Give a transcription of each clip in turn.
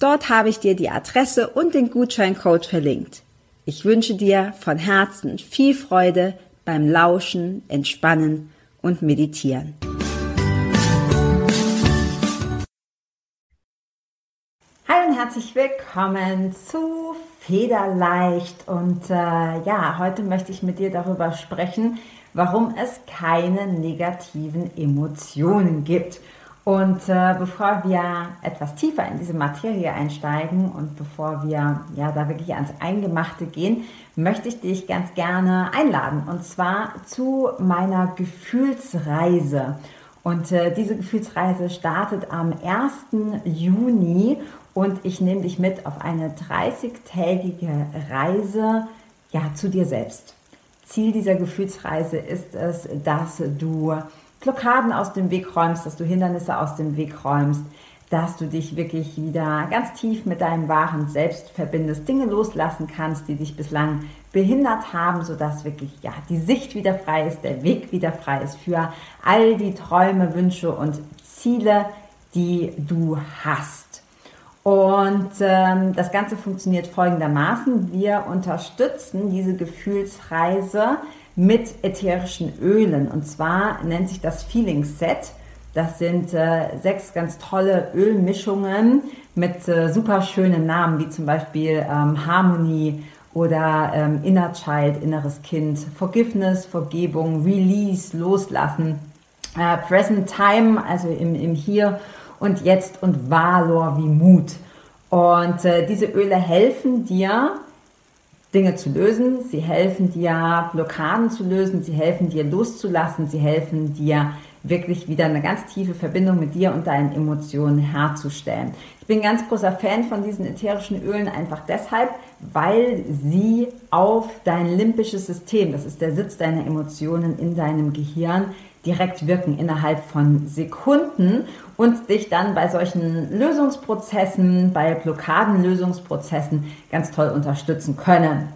Dort habe ich dir die Adresse und den Gutscheincode verlinkt. Ich wünsche dir von Herzen viel Freude beim Lauschen, Entspannen und Meditieren. Hallo und herzlich willkommen zu Federleicht. Und äh, ja, heute möchte ich mit dir darüber sprechen, warum es keine negativen Emotionen gibt. Und äh, bevor wir etwas tiefer in diese Materie einsteigen und bevor wir ja da wirklich ans Eingemachte gehen, möchte ich dich ganz gerne einladen und zwar zu meiner Gefühlsreise. Und äh, diese Gefühlsreise startet am 1. Juni und ich nehme dich mit auf eine 30-tägige Reise ja, zu dir selbst. Ziel dieser Gefühlsreise ist es, dass du Blockaden aus dem Weg räumst, dass du Hindernisse aus dem Weg räumst, dass du dich wirklich wieder ganz tief mit deinem wahren Selbst verbindest, Dinge loslassen kannst, die dich bislang behindert haben, sodass wirklich ja die Sicht wieder frei ist, der Weg wieder frei ist für all die Träume, Wünsche und Ziele, die du hast. Und ähm, das Ganze funktioniert folgendermaßen. Wir unterstützen diese Gefühlsreise mit ätherischen Ölen. Und zwar nennt sich das Feeling Set. Das sind äh, sechs ganz tolle Ölmischungen mit äh, super schönen Namen, wie zum Beispiel ähm, Harmonie oder ähm, Inner Child, inneres Kind, Forgiveness, Vergebung, Release, Loslassen, äh, Present Time, also im, im Hier und Jetzt und Valor wie Mut. Und äh, diese Öle helfen dir, Dinge zu lösen, sie helfen dir, Blockaden zu lösen, sie helfen dir loszulassen, sie helfen dir wirklich wieder eine ganz tiefe Verbindung mit dir und deinen Emotionen herzustellen. Ich bin ganz großer Fan von diesen ätherischen Ölen einfach deshalb, weil sie auf dein limbisches System, das ist der Sitz deiner Emotionen in deinem Gehirn, direkt wirken innerhalb von Sekunden und dich dann bei solchen Lösungsprozessen, bei Blockadenlösungsprozessen ganz toll unterstützen können.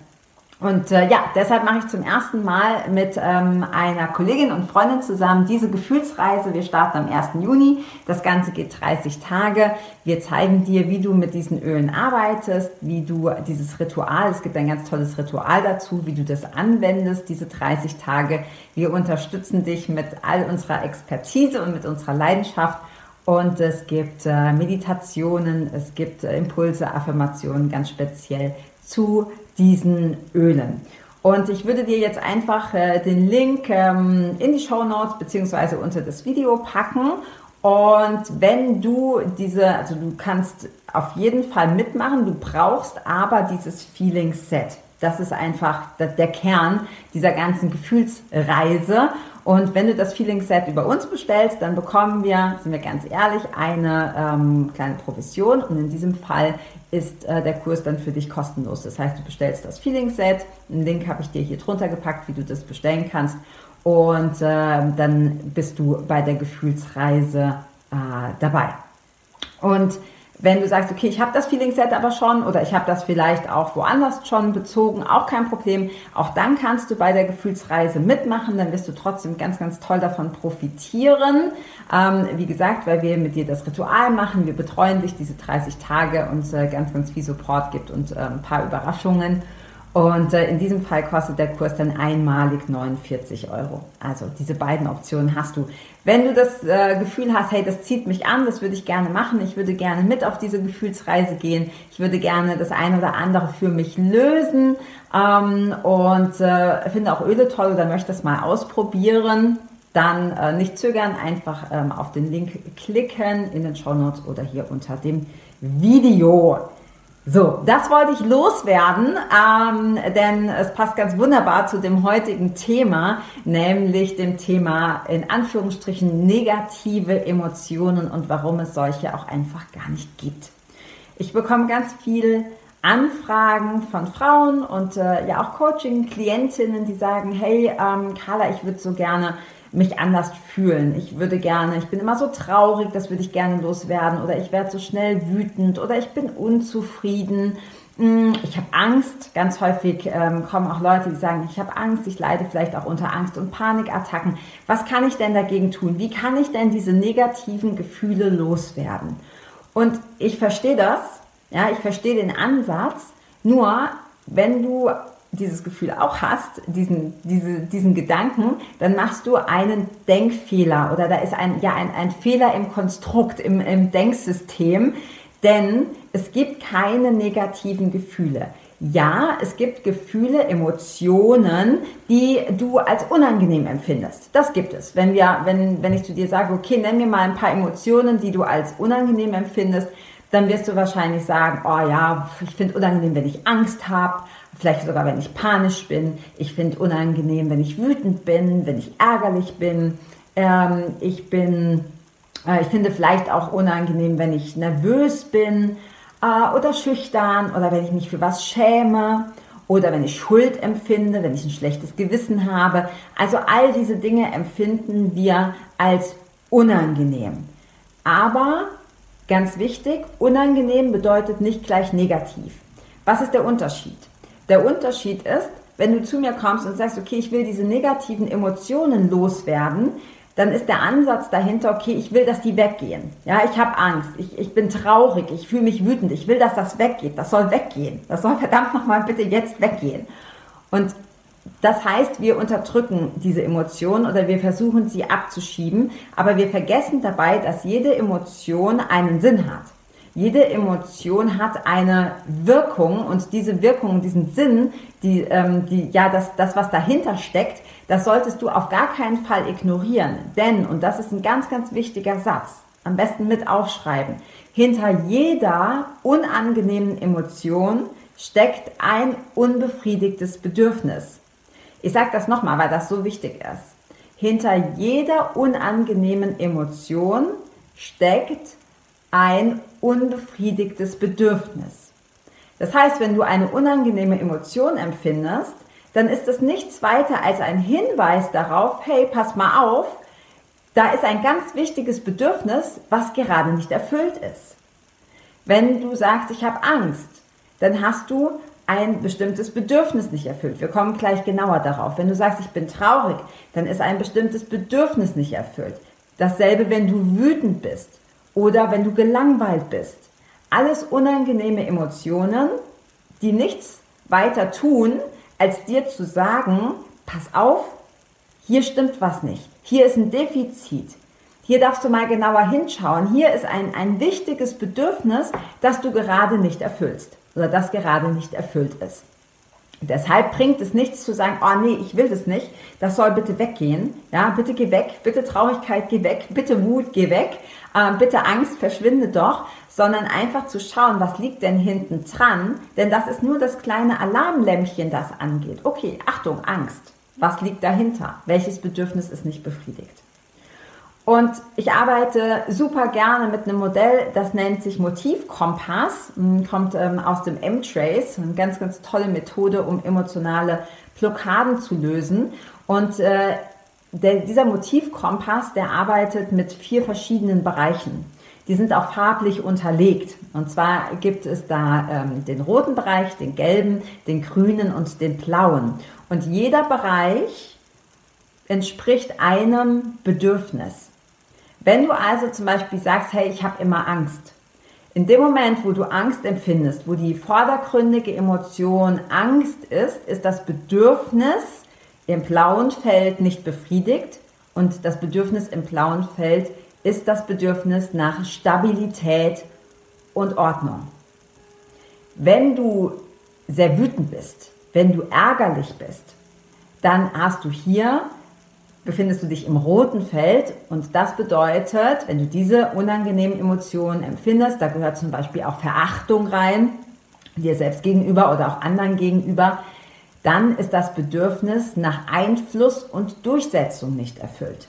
Und äh, ja, deshalb mache ich zum ersten Mal mit ähm, einer Kollegin und Freundin zusammen diese Gefühlsreise. Wir starten am 1. Juni. Das Ganze geht 30 Tage. Wir zeigen dir, wie du mit diesen Ölen arbeitest, wie du dieses Ritual, es gibt ein ganz tolles Ritual dazu, wie du das anwendest, diese 30 Tage. Wir unterstützen dich mit all unserer Expertise und mit unserer Leidenschaft. Und es gibt äh, Meditationen, es gibt äh, Impulse, Affirmationen ganz speziell zu diesen Ölen. Und ich würde dir jetzt einfach äh, den Link ähm, in die Show Notes beziehungsweise unter das Video packen. Und wenn du diese, also du kannst auf jeden Fall mitmachen, du brauchst aber dieses Feeling Set. Das ist einfach der Kern dieser ganzen Gefühlsreise. Und wenn du das Feeling Set über uns bestellst, dann bekommen wir, sind wir ganz ehrlich, eine ähm, kleine Provision. Und in diesem Fall ist äh, der Kurs dann für dich kostenlos. Das heißt, du bestellst das Feeling Set. Einen Link habe ich dir hier drunter gepackt, wie du das bestellen kannst. Und äh, dann bist du bei der Gefühlsreise äh, dabei. Und wenn du sagst, okay, ich habe das Feeling Set aber schon oder ich habe das vielleicht auch woanders schon bezogen, auch kein Problem. Auch dann kannst du bei der Gefühlsreise mitmachen, dann wirst du trotzdem ganz, ganz toll davon profitieren. Ähm, wie gesagt, weil wir mit dir das Ritual machen, wir betreuen dich diese 30 Tage und äh, ganz, ganz viel Support gibt und äh, ein paar Überraschungen. Und äh, in diesem Fall kostet der Kurs dann einmalig 49 Euro. Also diese beiden Optionen hast du. Wenn du das äh, Gefühl hast, hey, das zieht mich an, das würde ich gerne machen, ich würde gerne mit auf diese Gefühlsreise gehen, ich würde gerne das eine oder andere für mich lösen ähm, und äh, finde auch Öle toll oder möchte das mal ausprobieren, dann äh, nicht zögern, einfach ähm, auf den Link klicken in den Show Notes oder hier unter dem Video. So, das wollte ich loswerden, ähm, denn es passt ganz wunderbar zu dem heutigen Thema, nämlich dem Thema in Anführungsstrichen negative Emotionen und warum es solche auch einfach gar nicht gibt. Ich bekomme ganz viel Anfragen von Frauen und äh, ja auch Coaching-Klientinnen, die sagen, hey ähm, Carla, ich würde so gerne mich anders fühlen. Ich würde gerne, ich bin immer so traurig, das würde ich gerne loswerden oder ich werde so schnell wütend oder ich bin unzufrieden. Mm, ich habe Angst. Ganz häufig ähm, kommen auch Leute, die sagen, ich habe Angst, ich leide vielleicht auch unter Angst- und Panikattacken. Was kann ich denn dagegen tun? Wie kann ich denn diese negativen Gefühle loswerden? Und ich verstehe das, ja, ich verstehe den Ansatz. Nur wenn du dieses Gefühl auch hast, diesen, diese, diesen Gedanken, dann machst du einen Denkfehler oder da ist ein, ja, ein, ein Fehler im Konstrukt, im, im Denksystem, denn es gibt keine negativen Gefühle. Ja, es gibt Gefühle, Emotionen, die du als unangenehm empfindest. Das gibt es. Wenn, wir, wenn, wenn ich zu dir sage, okay, nenn mir mal ein paar Emotionen, die du als unangenehm empfindest, dann wirst du wahrscheinlich sagen, oh ja, ich finde unangenehm, wenn ich Angst habe, vielleicht sogar wenn ich panisch bin. Ich finde unangenehm, wenn ich wütend bin, wenn ich ärgerlich bin. Ähm, ich bin, äh, ich finde vielleicht auch unangenehm, wenn ich nervös bin äh, oder schüchtern oder wenn ich mich für was schäme oder wenn ich Schuld empfinde, wenn ich ein schlechtes Gewissen habe. Also all diese Dinge empfinden wir als unangenehm. Aber Ganz wichtig, unangenehm bedeutet nicht gleich negativ. Was ist der Unterschied? Der Unterschied ist, wenn du zu mir kommst und sagst, okay, ich will diese negativen Emotionen loswerden, dann ist der Ansatz dahinter, okay, ich will, dass die weggehen. Ja, ich habe Angst, ich, ich bin traurig, ich fühle mich wütend, ich will, dass das weggeht. Das soll weggehen. Das soll verdammt nochmal bitte jetzt weggehen. Und das heißt, wir unterdrücken diese Emotionen oder wir versuchen sie abzuschieben, aber wir vergessen dabei, dass jede Emotion einen Sinn hat. Jede Emotion hat eine Wirkung und diese Wirkung, diesen Sinn, die, ähm, die, ja, das, das, was dahinter steckt, das solltest du auf gar keinen Fall ignorieren. Denn, und das ist ein ganz, ganz wichtiger Satz, am besten mit aufschreiben, hinter jeder unangenehmen Emotion steckt ein unbefriedigtes Bedürfnis. Ich sage das nochmal, weil das so wichtig ist. Hinter jeder unangenehmen Emotion steckt ein unbefriedigtes Bedürfnis. Das heißt, wenn du eine unangenehme Emotion empfindest, dann ist es nichts weiter als ein Hinweis darauf, hey, pass mal auf, da ist ein ganz wichtiges Bedürfnis, was gerade nicht erfüllt ist. Wenn du sagst, ich habe Angst, dann hast du ein bestimmtes Bedürfnis nicht erfüllt. Wir kommen gleich genauer darauf. Wenn du sagst, ich bin traurig, dann ist ein bestimmtes Bedürfnis nicht erfüllt. Dasselbe, wenn du wütend bist oder wenn du gelangweilt bist. Alles unangenehme Emotionen, die nichts weiter tun, als dir zu sagen, pass auf, hier stimmt was nicht. Hier ist ein Defizit. Hier darfst du mal genauer hinschauen. Hier ist ein, ein wichtiges Bedürfnis, das du gerade nicht erfüllst oder das gerade nicht erfüllt ist. Deshalb bringt es nichts zu sagen, oh nee, ich will das nicht, das soll bitte weggehen. Ja, bitte geh weg, bitte Traurigkeit geh weg, bitte Wut geh weg, äh, bitte Angst verschwinde doch, sondern einfach zu schauen, was liegt denn hinten dran, denn das ist nur das kleine Alarmlämpchen, das angeht. Okay, Achtung, Angst. Was liegt dahinter? Welches Bedürfnis ist nicht befriedigt? Und ich arbeite super gerne mit einem Modell, das nennt sich Motivkompass, hm, kommt ähm, aus dem M-Trace, eine ganz, ganz tolle Methode, um emotionale Blockaden zu lösen. Und äh, der, dieser Motivkompass, der arbeitet mit vier verschiedenen Bereichen. Die sind auch farblich unterlegt. Und zwar gibt es da ähm, den roten Bereich, den gelben, den grünen und den blauen. Und jeder Bereich entspricht einem Bedürfnis. Wenn du also zum Beispiel sagst, hey, ich habe immer Angst, In dem Moment, wo du Angst empfindest, wo die vordergründige Emotion Angst ist, ist das Bedürfnis im blauen Feld nicht befriedigt und das Bedürfnis im blauen Feld ist das Bedürfnis nach Stabilität und Ordnung. Wenn du sehr wütend bist, wenn du ärgerlich bist, dann hast du hier, befindest du dich im roten Feld und das bedeutet, wenn du diese unangenehmen Emotionen empfindest, da gehört zum Beispiel auch Verachtung rein, dir selbst gegenüber oder auch anderen gegenüber, dann ist das Bedürfnis nach Einfluss und Durchsetzung nicht erfüllt.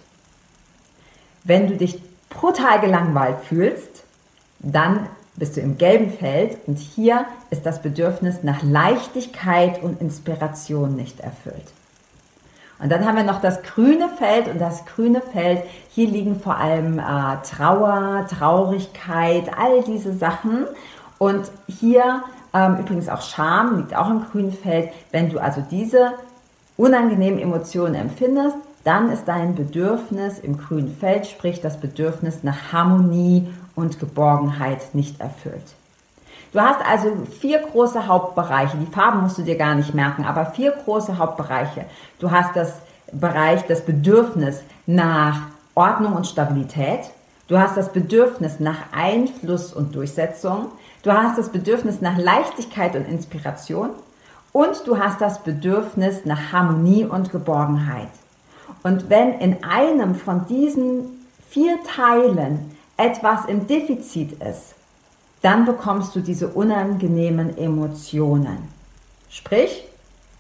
Wenn du dich brutal gelangweilt fühlst, dann bist du im gelben Feld und hier ist das Bedürfnis nach Leichtigkeit und Inspiration nicht erfüllt. Und dann haben wir noch das grüne Feld und das grüne Feld, hier liegen vor allem äh, Trauer, Traurigkeit, all diese Sachen. Und hier ähm, übrigens auch Scham liegt auch im grünen Feld. Wenn du also diese unangenehmen Emotionen empfindest, dann ist dein Bedürfnis im grünen Feld, sprich das Bedürfnis nach Harmonie und Geborgenheit nicht erfüllt. Du hast also vier große Hauptbereiche. Die Farben musst du dir gar nicht merken, aber vier große Hauptbereiche. Du hast das Bereich, das Bedürfnis nach Ordnung und Stabilität. Du hast das Bedürfnis nach Einfluss und Durchsetzung. Du hast das Bedürfnis nach Leichtigkeit und Inspiration. Und du hast das Bedürfnis nach Harmonie und Geborgenheit. Und wenn in einem von diesen vier Teilen etwas im Defizit ist, dann bekommst du diese unangenehmen Emotionen. Sprich,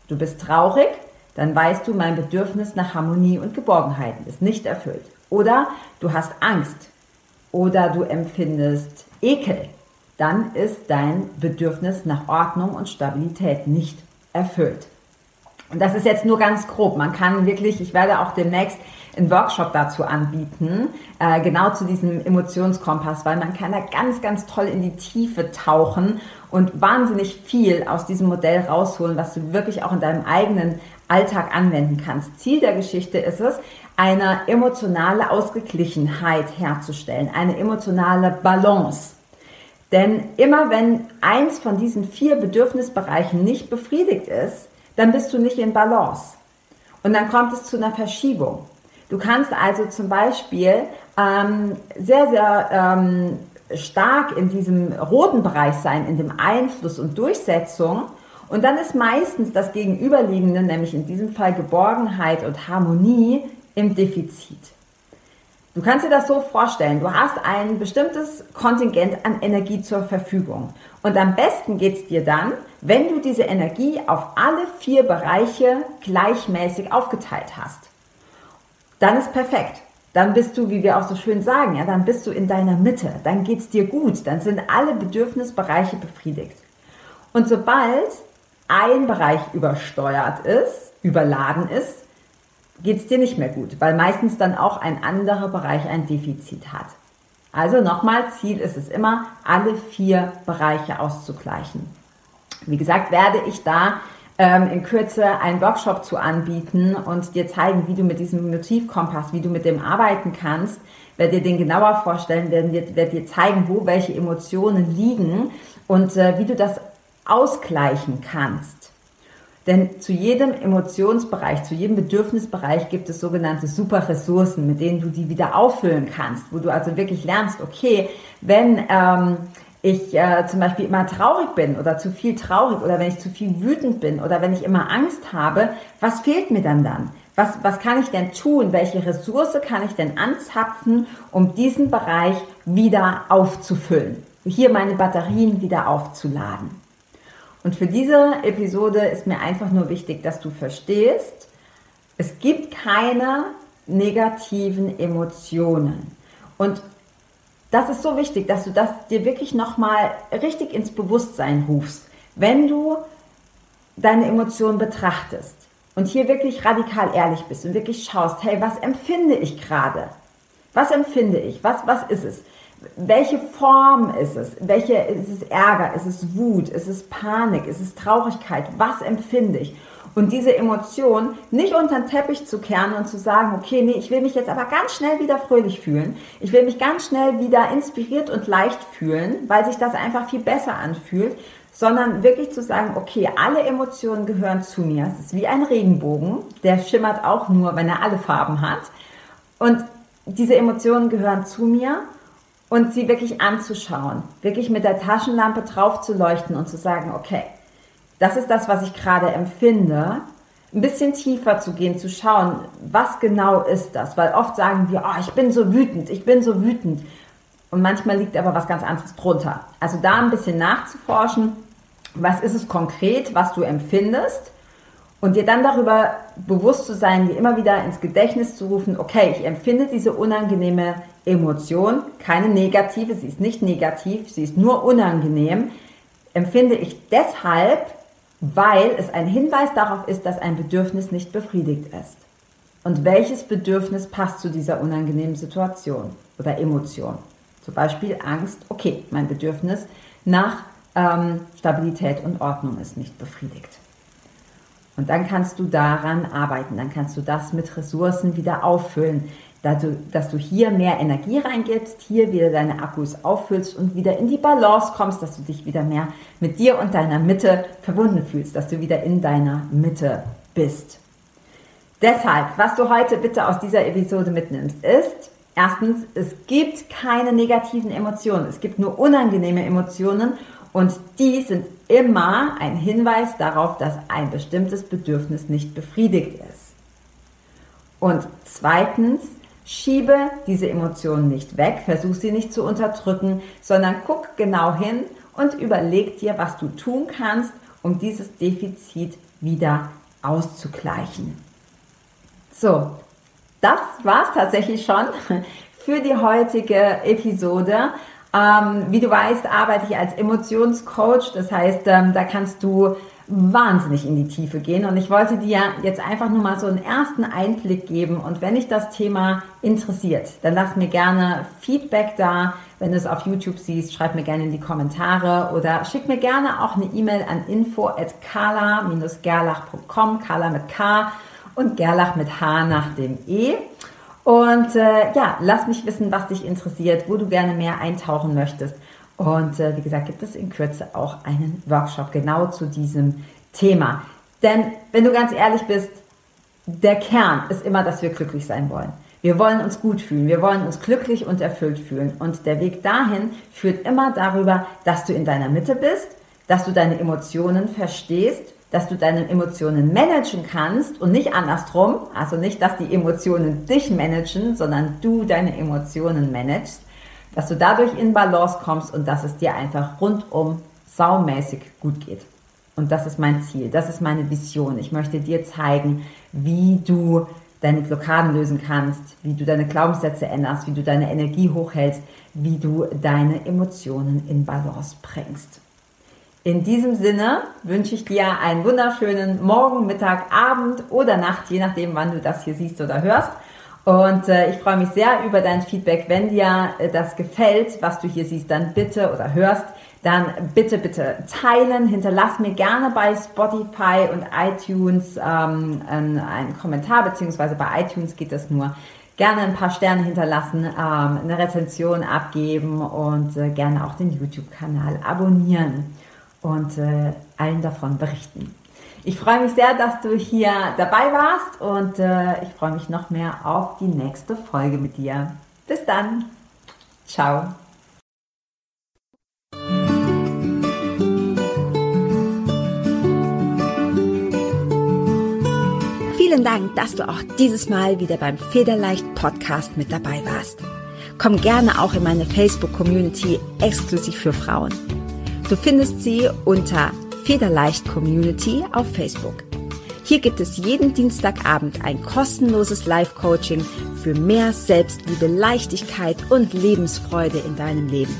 du bist traurig, dann weißt du, mein Bedürfnis nach Harmonie und Geborgenheit ist nicht erfüllt. Oder du hast Angst oder du empfindest Ekel, dann ist dein Bedürfnis nach Ordnung und Stabilität nicht erfüllt. Und das ist jetzt nur ganz grob. Man kann wirklich, ich werde auch demnächst einen Workshop dazu anbieten, äh, genau zu diesem Emotionskompass, weil man kann da ganz, ganz toll in die Tiefe tauchen und wahnsinnig viel aus diesem Modell rausholen, was du wirklich auch in deinem eigenen Alltag anwenden kannst. Ziel der Geschichte ist es, eine emotionale Ausgeglichenheit herzustellen, eine emotionale Balance. Denn immer wenn eins von diesen vier Bedürfnisbereichen nicht befriedigt ist, dann bist du nicht in Balance. Und dann kommt es zu einer Verschiebung. Du kannst also zum Beispiel ähm, sehr, sehr ähm, stark in diesem roten Bereich sein, in dem Einfluss und Durchsetzung. Und dann ist meistens das Gegenüberliegende, nämlich in diesem Fall Geborgenheit und Harmonie, im Defizit. Du kannst dir das so vorstellen, du hast ein bestimmtes Kontingent an Energie zur Verfügung. Und am besten geht es dir dann, wenn du diese Energie auf alle vier Bereiche gleichmäßig aufgeteilt hast. Dann ist perfekt. Dann bist du, wie wir auch so schön sagen, ja, dann bist du in deiner Mitte, dann geht es dir gut, dann sind alle Bedürfnisbereiche befriedigt. Und sobald ein Bereich übersteuert ist, überladen ist, geht es dir nicht mehr gut, weil meistens dann auch ein anderer Bereich ein Defizit hat. Also nochmal, Ziel ist es immer, alle vier Bereiche auszugleichen. Wie gesagt, werde ich da ähm, in Kürze einen Workshop zu anbieten und dir zeigen, wie du mit diesem Motivkompass, wie du mit dem arbeiten kannst, werde dir den genauer vorstellen, werde dir, werde dir zeigen, wo welche Emotionen liegen und äh, wie du das ausgleichen kannst. Denn zu jedem Emotionsbereich, zu jedem Bedürfnisbereich gibt es sogenannte Superressourcen, mit denen du die wieder auffüllen kannst, wo du also wirklich lernst, okay, wenn ähm, ich äh, zum Beispiel immer traurig bin oder zu viel traurig oder wenn ich zu viel wütend bin oder wenn ich immer Angst habe, was fehlt mir dann dann? Was, was kann ich denn tun? Welche Ressource kann ich denn anzapfen, um diesen Bereich wieder aufzufüllen? Hier meine Batterien wieder aufzuladen. Und für diese Episode ist mir einfach nur wichtig, dass du verstehst, es gibt keine negativen Emotionen. Und das ist so wichtig, dass du das dir wirklich nochmal richtig ins Bewusstsein rufst, wenn du deine Emotionen betrachtest und hier wirklich radikal ehrlich bist und wirklich schaust, hey, was empfinde ich gerade? Was empfinde ich? Was, was ist es? welche Form ist es? Welche, ist es Ärger? Ist es Wut? Ist es Panik? Ist es Traurigkeit? Was empfinde ich? Und diese Emotion nicht unter den Teppich zu kehren und zu sagen, okay, nee, ich will mich jetzt aber ganz schnell wieder fröhlich fühlen. Ich will mich ganz schnell wieder inspiriert und leicht fühlen, weil sich das einfach viel besser anfühlt, sondern wirklich zu sagen, okay, alle Emotionen gehören zu mir. Es ist wie ein Regenbogen, der schimmert auch nur, wenn er alle Farben hat. Und diese Emotionen gehören zu mir und sie wirklich anzuschauen, wirklich mit der Taschenlampe drauf zu leuchten und zu sagen, okay, das ist das, was ich gerade empfinde, ein bisschen tiefer zu gehen, zu schauen, was genau ist das, weil oft sagen wir, oh, ich bin so wütend, ich bin so wütend. Und manchmal liegt aber was ganz anderes drunter. Also da ein bisschen nachzuforschen, was ist es konkret, was du empfindest? Und dir dann darüber bewusst zu sein, dir immer wieder ins Gedächtnis zu rufen, okay, ich empfinde diese unangenehme Emotion, keine negative, sie ist nicht negativ, sie ist nur unangenehm, empfinde ich deshalb, weil es ein Hinweis darauf ist, dass ein Bedürfnis nicht befriedigt ist. Und welches Bedürfnis passt zu dieser unangenehmen Situation oder Emotion? Zum Beispiel Angst, okay, mein Bedürfnis nach ähm, Stabilität und Ordnung ist nicht befriedigt. Und dann kannst du daran arbeiten, dann kannst du das mit Ressourcen wieder auffüllen, dass du, dass du hier mehr Energie reingibst, hier wieder deine Akkus auffüllst und wieder in die Balance kommst, dass du dich wieder mehr mit dir und deiner Mitte verbunden fühlst, dass du wieder in deiner Mitte bist. Deshalb, was du heute bitte aus dieser Episode mitnimmst, ist, erstens, es gibt keine negativen Emotionen, es gibt nur unangenehme Emotionen und die sind immer ein Hinweis darauf, dass ein bestimmtes Bedürfnis nicht befriedigt ist. Und zweitens, schiebe diese Emotionen nicht weg, versuch sie nicht zu unterdrücken, sondern guck genau hin und überleg dir, was du tun kannst, um dieses Defizit wieder auszugleichen. So, das war es tatsächlich schon für die heutige Episode. Ähm, wie du weißt, arbeite ich als Emotionscoach. Das heißt, ähm, da kannst du wahnsinnig in die Tiefe gehen. Und ich wollte dir jetzt einfach nur mal so einen ersten Einblick geben. Und wenn dich das Thema interessiert, dann lass mir gerne Feedback da. Wenn du es auf YouTube siehst, schreib mir gerne in die Kommentare oder schick mir gerne auch eine E-Mail an info at kala-gerlach.com, Kala mit K und Gerlach mit H nach dem E. Und äh, ja, lass mich wissen, was dich interessiert, wo du gerne mehr eintauchen möchtest. Und äh, wie gesagt, gibt es in Kürze auch einen Workshop genau zu diesem Thema. Denn wenn du ganz ehrlich bist, der Kern ist immer, dass wir glücklich sein wollen. Wir wollen uns gut fühlen, wir wollen uns glücklich und erfüllt fühlen. Und der Weg dahin führt immer darüber, dass du in deiner Mitte bist, dass du deine Emotionen verstehst dass du deine Emotionen managen kannst und nicht andersrum, also nicht, dass die Emotionen dich managen, sondern du deine Emotionen managst, dass du dadurch in Balance kommst und dass es dir einfach rundum saumäßig gut geht. Und das ist mein Ziel, das ist meine Vision. Ich möchte dir zeigen, wie du deine Blockaden lösen kannst, wie du deine Glaubenssätze änderst, wie du deine Energie hochhältst, wie du deine Emotionen in Balance bringst. In diesem Sinne wünsche ich dir einen wunderschönen Morgen, Mittag, Abend oder Nacht, je nachdem, wann du das hier siehst oder hörst. Und äh, ich freue mich sehr über dein Feedback. Wenn dir äh, das gefällt, was du hier siehst, dann bitte oder hörst, dann bitte, bitte teilen. Hinterlass mir gerne bei Spotify und iTunes ähm, einen Kommentar, beziehungsweise bei iTunes geht das nur. Gerne ein paar Sterne hinterlassen, ähm, eine Rezension abgeben und äh, gerne auch den YouTube-Kanal abonnieren und äh, allen davon berichten. Ich freue mich sehr, dass du hier dabei warst und äh, ich freue mich noch mehr auf die nächste Folge mit dir. Bis dann. Ciao. Vielen Dank, dass du auch dieses Mal wieder beim Federleicht Podcast mit dabei warst. Komm gerne auch in meine Facebook-Community exklusiv für Frauen. Du findest sie unter Federleicht Community auf Facebook. Hier gibt es jeden Dienstagabend ein kostenloses Live-Coaching für mehr Selbstliebe, Leichtigkeit und Lebensfreude in deinem Leben.